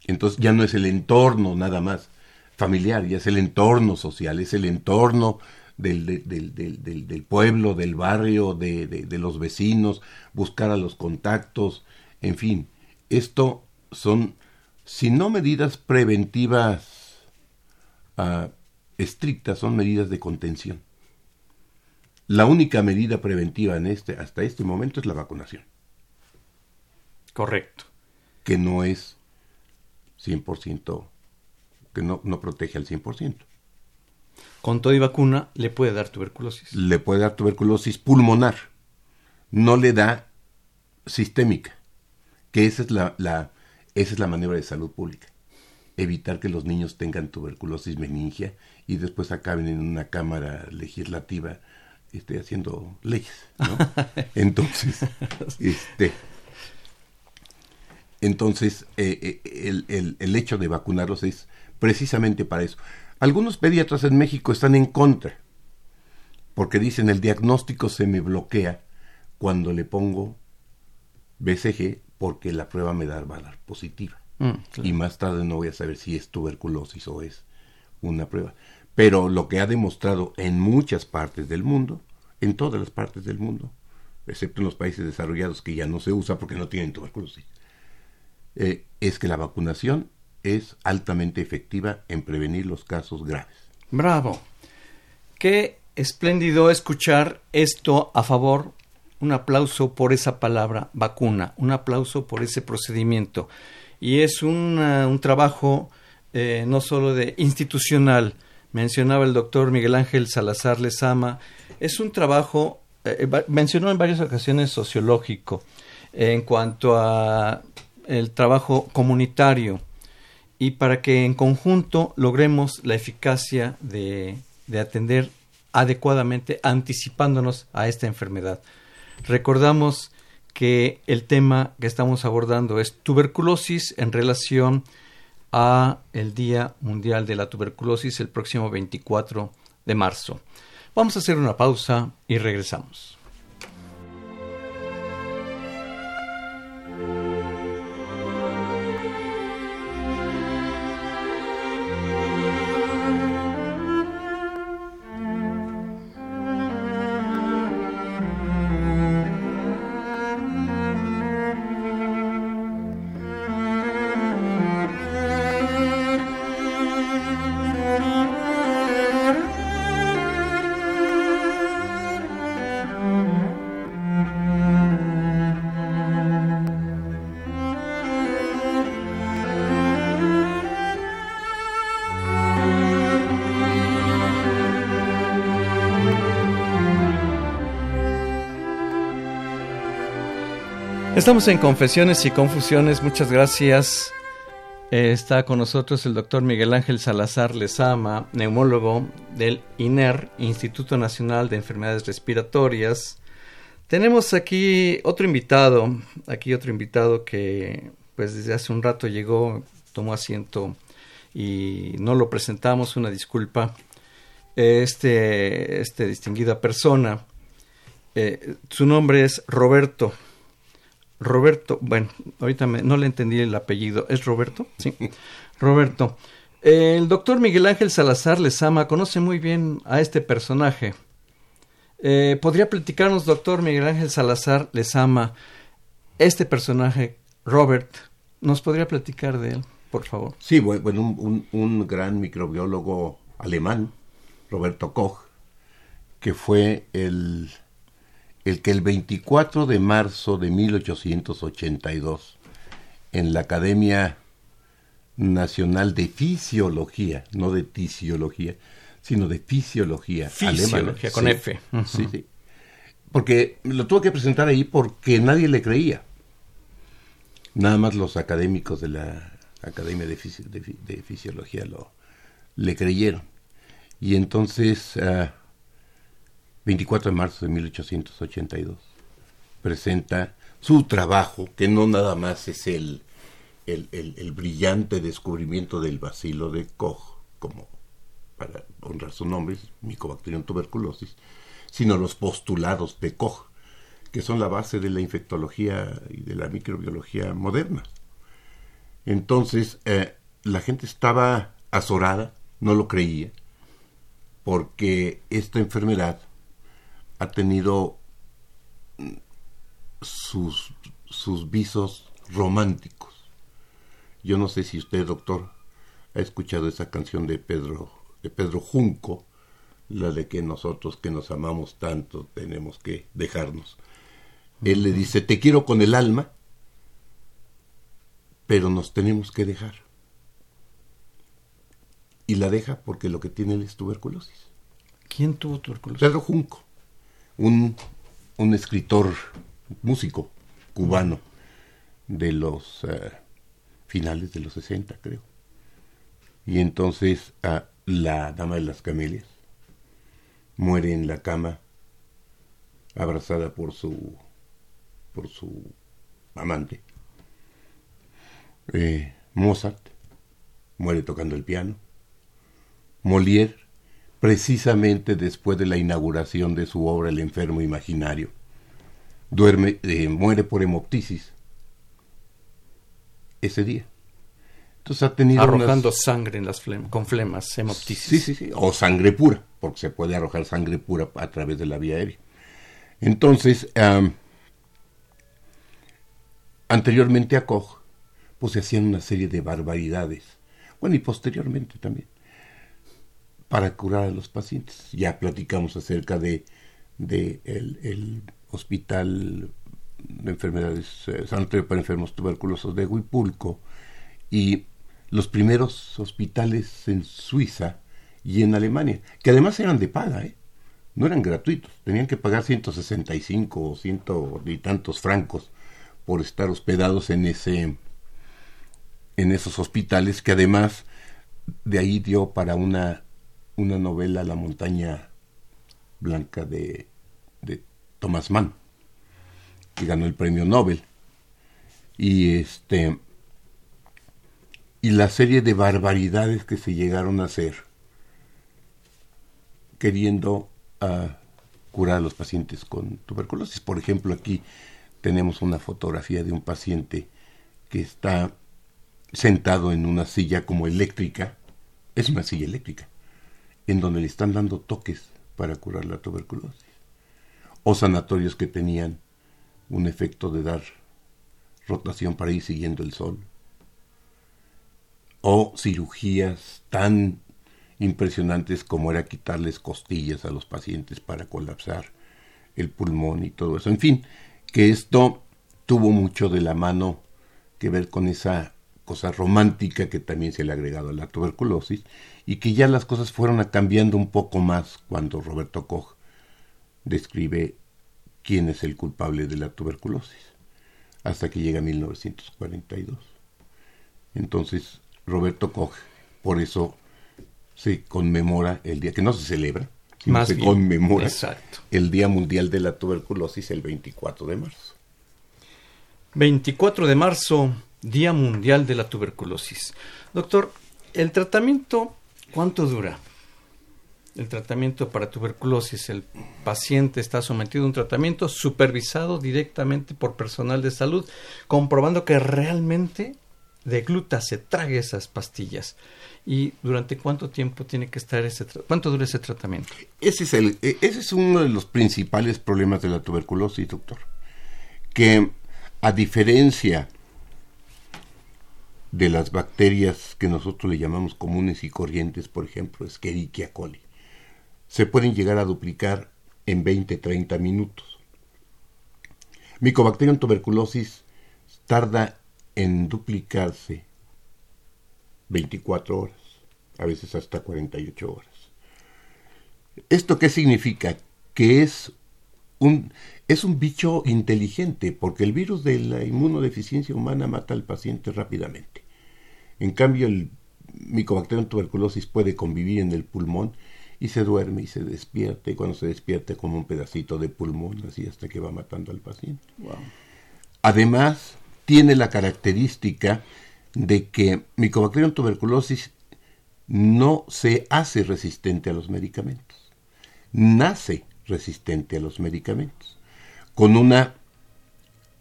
Entonces ya no es el entorno nada más familiar, ya es el entorno social, es el entorno del, del, del, del pueblo, del barrio, de, los vecinos, buscar a los contactos, en fin, esto son, si no medidas preventivas ah, estrictas, son medidas de contención. La única medida preventiva en este, hasta este momento es la vacunación. Correcto. Que no es 100%, que no, no protege al 100% con todo y vacuna le puede dar tuberculosis. Le puede dar tuberculosis pulmonar, no le da sistémica, que esa es la, la, esa es la maniobra de salud pública. Evitar que los niños tengan tuberculosis meningia y después acaben en una cámara legislativa este, haciendo leyes. entonces, este, entonces eh, eh, el, el, el hecho de vacunarlos es precisamente para eso. Algunos pediatras en México están en contra, porque dicen el diagnóstico se me bloquea cuando le pongo BCG porque la prueba me da valor positiva. Mm, y más tarde no voy a saber si es tuberculosis o es una prueba. Pero lo que ha demostrado en muchas partes del mundo, en todas las partes del mundo, excepto en los países desarrollados que ya no se usa porque no tienen tuberculosis, eh, es que la vacunación es altamente efectiva en prevenir los casos graves. Bravo. Qué espléndido escuchar esto a favor. Un aplauso por esa palabra, vacuna. Un aplauso por ese procedimiento. Y es un, un trabajo eh, no solo de institucional. Mencionaba el doctor Miguel Ángel Salazar Lezama. Es un trabajo, eh, mencionó en varias ocasiones sociológico, en cuanto a el trabajo comunitario y para que en conjunto logremos la eficacia de, de atender adecuadamente anticipándonos a esta enfermedad. Recordamos que el tema que estamos abordando es tuberculosis en relación a el Día Mundial de la Tuberculosis el próximo 24 de marzo. Vamos a hacer una pausa y regresamos. Estamos en Confesiones y Confusiones. Muchas gracias. Eh, está con nosotros el doctor Miguel Ángel Salazar Lezama, neumólogo del INER, Instituto Nacional de Enfermedades Respiratorias. Tenemos aquí otro invitado, aquí otro invitado que pues desde hace un rato llegó, tomó asiento y no lo presentamos, una disculpa. Este, este distinguida persona, eh, su nombre es Roberto Roberto, bueno, ahorita no le entendí el apellido, ¿es Roberto? Sí, Roberto. El doctor Miguel Ángel Salazar Lezama conoce muy bien a este personaje. Eh, ¿Podría platicarnos, doctor Miguel Ángel Salazar Lezama, este personaje, Robert, nos podría platicar de él, por favor? Sí, bueno, un, un gran microbiólogo alemán, Roberto Koch, que fue el el que el 24 de marzo de 1882, en la Academia Nacional de Fisiología, no de Tisiología, sino de Fisiología, Fisiología con F. Sí, sí. Porque lo tuvo que presentar ahí porque nadie le creía. Nada más los académicos de la Academia de, Fisiología lo, le creyeron. Y entonces... Ah, 24 de marzo de 1882, presenta su trabajo, que no nada más es el, el, brillante descubrimiento del bacilo de Koch, como para honrar su nombre, Mycobacterium tuberculosis, sino los postulados de Koch, que son la base de la infectología y de la microbiología moderna. Entonces, eh, la gente estaba azorada, no lo creía, porque esta enfermedad ha tenido sus, sus visos románticos. Yo no sé si usted, doctor, ha escuchado esa canción de Pedro, de Pedro Junco, la de que nosotros que nos amamos tanto tenemos que dejarnos. Él le dice, te quiero con el alma, pero nos tenemos que dejar. Y la deja porque lo que tiene él es tuberculosis. ¿Quién tuvo tuberculosis? Pedro Junco un, un escritor, músico cubano de los eh, finales de los 60, creo. Y entonces la dama de las camelias muere en la cama abrazada por su por su amante. Eh, Mozart muere tocando el piano. Molière precisamente después de la inauguración de su obra El enfermo imaginario. Duerme, eh, muere por hemoptisis ese día. Entonces ha tenido arrojando sangre en las con flemas, hemoptisis. Sí, sí, sí, o sangre pura, porque se puede arrojar sangre pura a través de la vía aérea. Entonces, anteriormente a Koch, pues se hacían una serie de barbaridades. Bueno, y posteriormente también para curar a los pacientes. Ya platicamos acerca de, el, hospital de enfermedades, eh, sanatorio para enfermos tuberculosos de Huipulco y los primeros hospitales en Suiza y en Alemania, que además eran de paga, ¿eh? no eran gratuitos, tenían que pagar 165 o ciento y tantos francos por estar hospedados en ese en esos hospitales que además de ahí dio para una una novela La montaña blanca de, de Thomas Mann, que ganó el premio Nobel. Y este y la serie de barbaridades que se llegaron a hacer queriendo ah, curar a los pacientes con tuberculosis. Por ejemplo, aquí tenemos una fotografía de un paciente que está sentado en una silla como eléctrica, es una silla eléctrica, en donde le están dando toques para curar la tuberculosis. O sanatorios que tenían un efecto de dar rotación para ir siguiendo el sol. O cirugías tan impresionantes como era quitarles costillas a los pacientes para colapsar el pulmón y todo eso. En fin, que esto tuvo mucho de la mano que ver con esa cosa romántica que también se le ha agregado a la tuberculosis y que ya las cosas fueron cambiando un poco más cuando Roberto Koch describe quién es el culpable de la tuberculosis hasta que llega 1942. Entonces, Roberto Koch, por eso se conmemora el día, que no se celebra, sino se conmemora el Día Mundial de la Tuberculosis el 24 de marzo. 24 de marzo, Día Mundial de la Tuberculosis. Doctor, ¿el tratamiento cuánto dura? El tratamiento para tuberculosis, el paciente está sometido a un tratamiento supervisado directamente por personal de salud, comprobando que realmente de gluta se trague esas pastillas. ¿Y durante cuánto tiempo tiene que estar ese cuánto ese tratamiento? Ese es el e, ese es uno de los principales problemas de la tuberculosis, doctor. Que a diferencia de las bacterias que nosotros le llamamos comunes y corrientes, por ejemplo, Escherichia coli, se pueden llegar a duplicar en 20-30 minutos. Mycobacterium tuberculosis tarda en duplicarse 24 horas, a veces hasta 48 horas. ¿Esto qué significa? Que es un, es un bicho inteligente, porque el virus de la inmunodeficiencia humana mata al paciente rápidamente. En cambio, el Mycobacterium tuberculosis puede convivir en el pulmón y se duerme y se despierta, y cuando se despierta como un pedacito de pulmón, así hasta que va matando al paciente. Además, tiene la característica de que Mycobacterium tuberculosis no se hace resistente a los medicamentos, nace resistente a los medicamentos, con una,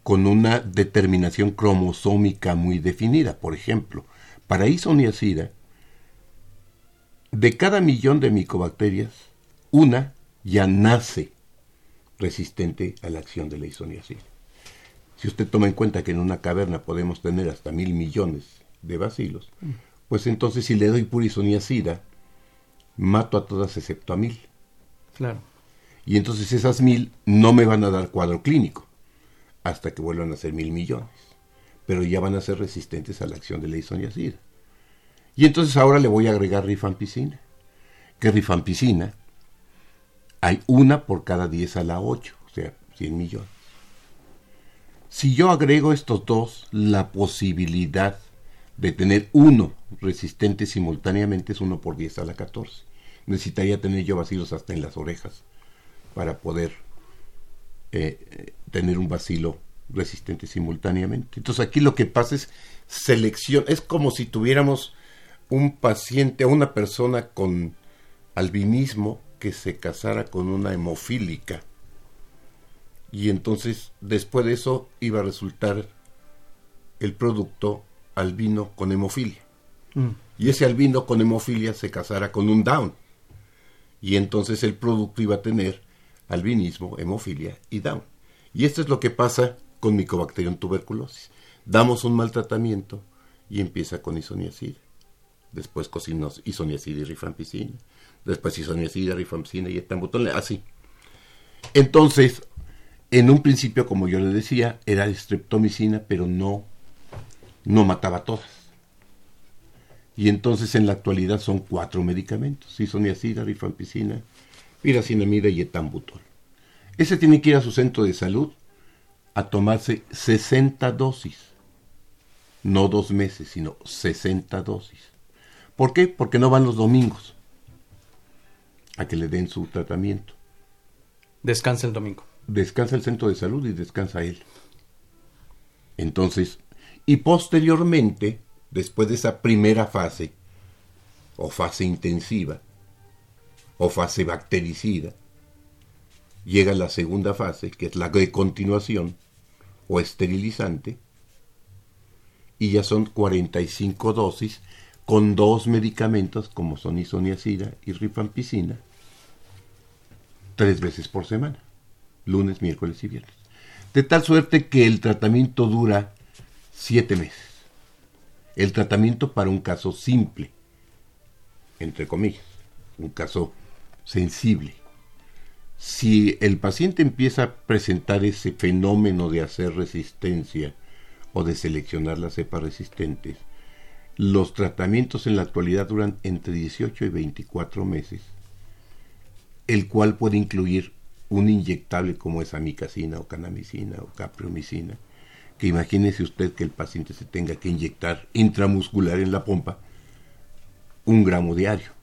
con una determinación cromosómica muy definida. Por ejemplo, para isoniazida, de cada millón de micobacterias, una ya nace resistente a la acción de la isoniazida. Si usted toma en cuenta que en una caverna podemos tener hasta mil millones de bacilos, pues entonces si le doy pura isoniazida, mato a todas excepto a mil. Claro. Y entonces esas mil no me van a dar cuadro clínico hasta que vuelvan a ser mil millones. Pero ya van a ser resistentes a la acción de la isoniazida. Y entonces ahora le voy a agregar rifampicina. Que rifampicina hay una por cada 10 a la 8, o sea, 100 millones. Si yo agrego estos dos, la posibilidad de tener uno resistente simultáneamente es 1 por 10 a la 14. Necesitaría tener yo vacilos hasta en las orejas para poder eh, tener un vacilo resistente simultáneamente. Entonces aquí lo que pasa es selección, es como si tuviéramos un paciente, una persona con albinismo que se casara con una hemofílica. Y entonces después de eso iba a resultar el producto albino con hemofilia. Mm. Y ese albino con hemofilia se casara con un down. Y entonces el producto iba a tener albinismo, hemofilia y Down. Y esto es lo que pasa con Mycobacterium tuberculosis. Damos un mal tratamiento y empieza con isoniazida. Después con isoniazida y rifampicina. Después isoniazida, rifampicina y etambutol, así. Entonces, en un principio, como yo le decía, era streptomicina, pero no, no mataba todas. Y entonces en la actualidad son cuatro medicamentos, isoniazida, rifampicina, piracinamida y etambutol. Ese tiene que ir a su centro de salud a tomarse 60 dosis. No dos meses, sino 60 dosis. ¿Por qué? Porque no van los domingos a que le den su tratamiento. Descansa el domingo. Descansa el centro de salud y descansa él. Entonces, y posteriormente, después de esa primera fase, o fase intensiva, o fase bactericida, llega la segunda fase, que es la de continuación, o esterilizante, y ya son 45 dosis con dos medicamentos como son isoniazida y rifampicina, tres veces por semana, lunes, miércoles y viernes. De tal suerte que el tratamiento dura siete meses. El tratamiento para un caso simple, entre comillas, un caso sensible. Si el paciente empieza a presentar ese fenómeno de hacer resistencia o de seleccionar las cepas resistentes, los tratamientos en la actualidad duran entre 18 y 24 meses, el cual puede incluir un inyectable como es amicacina o canamicina o capriomicina, que imagínese usted que el paciente se tenga que inyectar intramuscular en la pompa un gramo diario.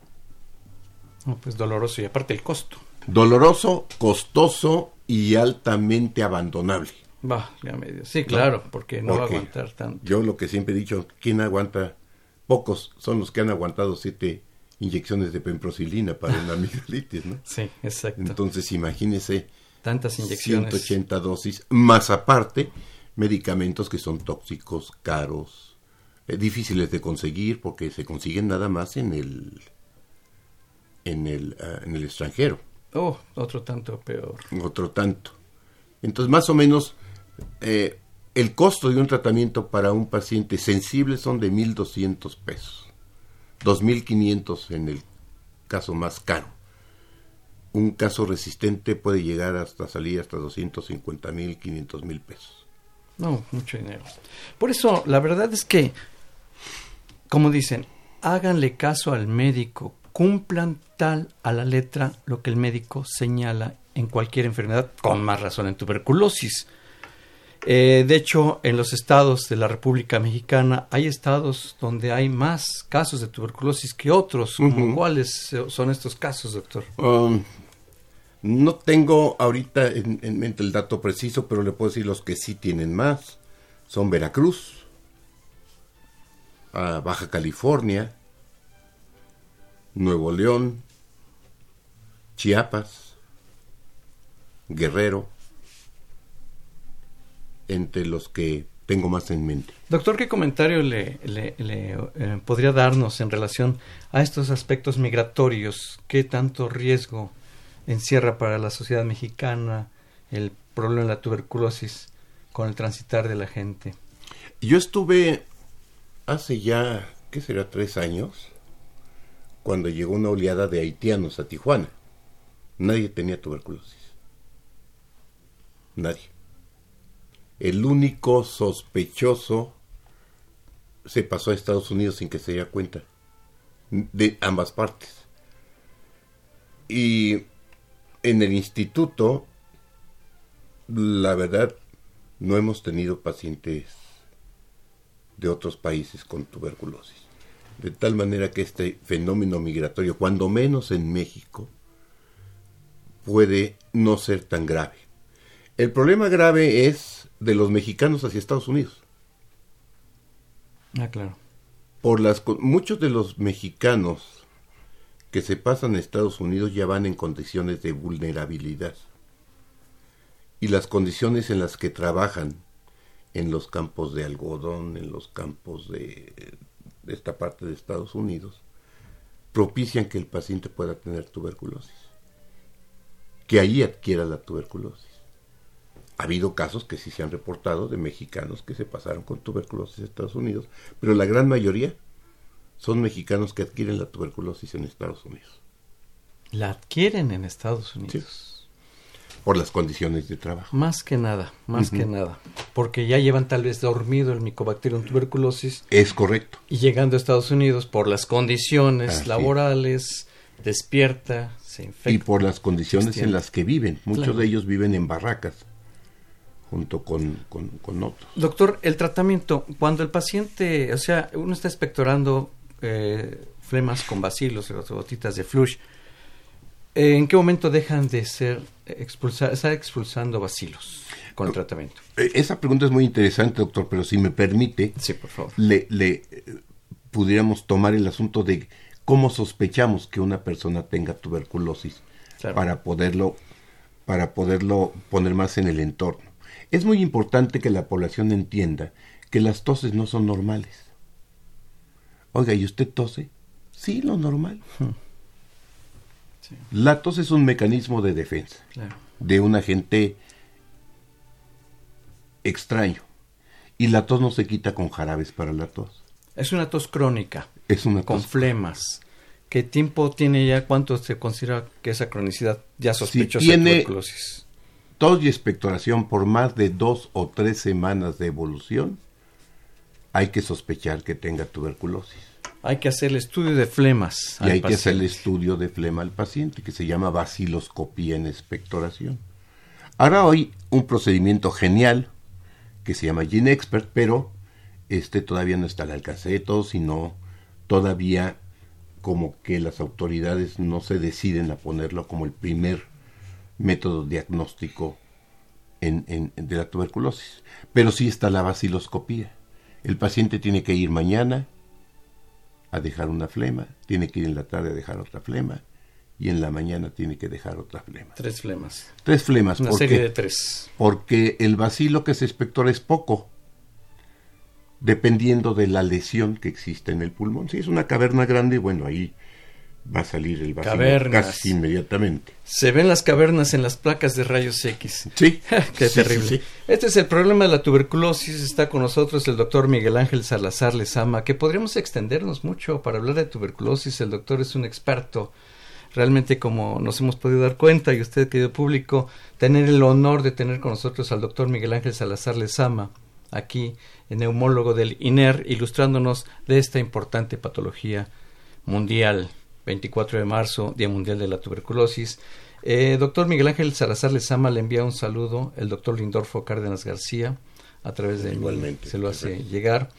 Pues doloroso y aparte el costo. Doloroso, costoso y altamente abandonable. Va, ya medio. Sí, claro, porque no va a aguantar tanto. Yo lo que siempre he dicho, ¿quién aguanta pocos son los que han aguantado siete inyecciones de pemprocilina para una amigdalitis, ¿no? Sí, exacto. Entonces, imagínese tantas inyecciones. 180 dosis, más aparte medicamentos que son tóxicos, caros, eh, difíciles de conseguir porque se consiguen nada más en el en el, ah, en el extranjero. Oh, otro tanto peor. Otro tanto. Entonces, más o menos, eh, el costo de un tratamiento para un paciente sensible son de 1.200 pesos, 2.500 en el caso más caro. Un caso resistente puede llegar hasta salir hasta 250 mil, 500 mil pesos. No, mucho dinero. Por eso, la verdad es que, como dicen, háganle caso al médico, cumplan tal a la letra lo que el médico señala en cualquier enfermedad, con más razón en tuberculosis. Eh, de hecho, en los estados de la República Mexicana hay estados donde hay más casos de tuberculosis que otros. ¿Cuáles son estos casos, doctor? Um, no tengo ahorita en, mente el dato preciso, pero le puedo decir los que sí tienen más. Son Veracruz, Baja California, Nuevo León, Chiapas, Guerrero, entre los que tengo más en mente. Doctor, ¿qué comentario le, eh, podría darnos en relación a estos aspectos migratorios? ¿Qué tanto riesgo encierra para la sociedad mexicana el problema de la tuberculosis con el transitar de la gente? Yo estuve hace ya, ¿qué será? Tres años, cuando llegó una oleada de haitianos a Tijuana. Nadie tenía tuberculosis. Nadie el único sospechoso se pasó a Estados Unidos sin que se diera cuenta, de ambas partes. Y en el instituto, la verdad, no hemos tenido pacientes de otros países con tuberculosis. De tal manera que este fenómeno migratorio, cuando menos en México, puede no ser tan grave. El problema grave es de los mexicanos hacia Estados Unidos. Ah, claro. Por las muchos de los mexicanos que se pasan a Estados Unidos ya van en condiciones de vulnerabilidad. Y las condiciones en las que trabajan en los campos de algodón, en los campos de, de esta parte de Estados Unidos, propician que el paciente pueda tener tuberculosis, que ahí adquiera la tuberculosis ha habido casos que sí se han reportado de mexicanos que se pasaron con tuberculosis a Estados Unidos, pero la gran mayoría son mexicanos que adquieren la tuberculosis en Estados Unidos. La adquieren en Estados Unidos. Por las condiciones de trabajo. Más que nada, más que nada. Porque ya llevan tal vez dormido el micobacterium tuberculosis. Es correcto. Y llegando a Estados Unidos por las condiciones laborales, despierta, se infecta. Y por las condiciones en las que viven. Muchos de ellos viven en barracas junto con, otros. Doctor, el tratamiento, cuando el paciente, o sea, uno está expectorando eh, flemas con bacilos, las gotitas de flush, ¿en qué momento dejan de ser expulsar, estar expulsando vacilos con el tratamiento? Eh, esa pregunta es muy interesante, doctor, pero si me permite, sí, por favor. le, le eh, pudiéramos tomar el asunto de cómo sospechamos que una persona tenga tuberculosis Claro. para poderlo para poderlo poner más en el entorno. Es muy importante que la población entienda que las toses no son normales. Oiga, ¿y usted tose? Sí, lo normal. Sí. La tos es un mecanismo de defensa Claro. de un agente extraño. Y la tos no se quita con jarabes para la tos. Es una tos crónica, Es una con tos flemas. ¿Qué tiempo tiene ya? ¿Cuánto se considera que esa cronicidad ya sospechosa tiene- de tuberculosis? tos y expectoración por más de dos o tres semanas de evolución, hay que sospechar que tenga tuberculosis. Hay que hacer el estudio de flemas. Y al hay que hacer el estudio de flema al paciente, que se llama vaciloscopía en expectoración. Ahora hoy un procedimiento genial que se llama Gene Expert, pero este todavía no está al alcance de todos, sino todavía como que las autoridades no se deciden a ponerlo como el primer método diagnóstico en, en- de la tuberculosis. Pero sí está la vaciloscopía. El paciente tiene que ir mañana a dejar una flema, tiene que ir en la tarde a dejar otra flema y en la mañana tiene que dejar otra flema. Tres flemas. Tres flemas, Una ¿por serie de tres. Porque el vacilo que se espectora es poco, dependiendo de la lesión que existe en el pulmón. Si es una caverna grande, bueno, ahí va a salir el Cavernas. casi inmediatamente. Se ven las cavernas en las placas de rayos X. Sí, Qué Sí, terrible. sí, sí. Este es el problema de la tuberculosis. Está con nosotros el doctor Miguel Ángel Salazar Lezama, que podríamos extendernos mucho para hablar de tuberculosis. El doctor es un experto. Realmente, como nos hemos podido dar cuenta, y usted, querido público, tener el honor de tener con nosotros al doctor Miguel Ángel Salazar Lezama, aquí, neumólogo del INER, ilustrándonos de esta importante patología mundial. 24 de marzo, Día Mundial de la Tuberculosis. Eh, doctor Miguel Ángel Salazar Lezama le envía un saludo, el doctor Lindorfo Cárdenas García, a través de Igualmente, se lo hace llegar.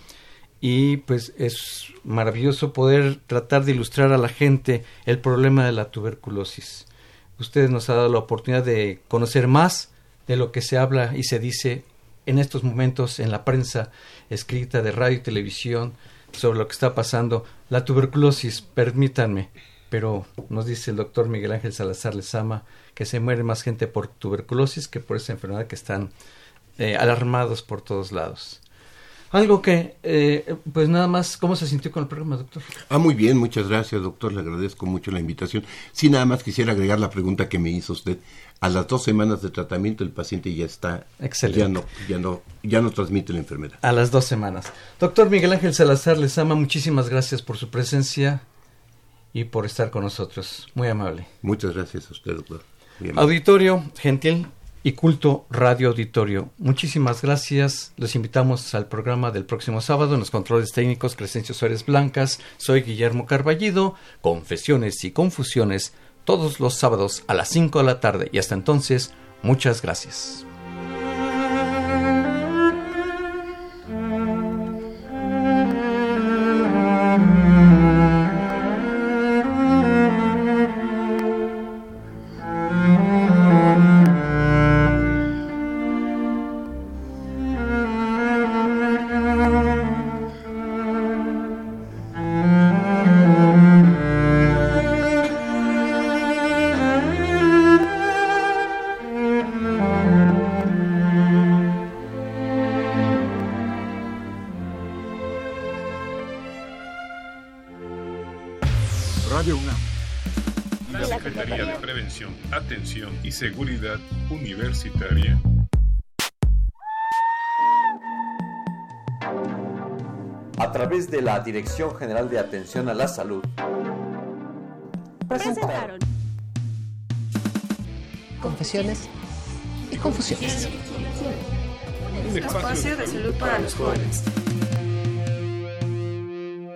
Y pues es maravilloso poder tratar de ilustrar a la gente el problema de la tuberculosis. Usted nos ha dado la oportunidad de conocer más de lo que se habla y se dice en estos momentos en la prensa escrita de radio y televisión sobre lo que está pasando. La tuberculosis, permítanme, pero nos dice el doctor Miguel Ángel Salazar Lezama que se muere más gente por tuberculosis que por esa enfermedad que están eh, alarmados por todos lados. Algo que, eh, pues nada más, ¿cómo se sintió con el programa, doctor? Ah, muy bien, muchas gracias, doctor. Le agradezco mucho la invitación. Sí, nada más quisiera agregar la pregunta que me hizo usted. A las dos semanas de tratamiento el paciente ya está, Excelente. ya no, ya no, ya no transmite la enfermedad. A las dos semanas. Doctor Miguel Ángel Salazar Lezama, muchísimas gracias por su presencia y por estar con nosotros. Muy amable. Muchas gracias a usted, doctor. Auditorio, gentil y culto Radio Auditorio. Muchísimas gracias. Los invitamos al programa del próximo sábado en los controles técnicos Crescencio Suárez Blancas. Soy Guillermo Carballido. Confesiones y confusiones todos los sábados a las 5 de la tarde. Y hasta entonces, muchas gracias. Dirección General de Atención a la Salud, Presentaron Confesiones y confusiones. un espacio de salud para los jóvenes.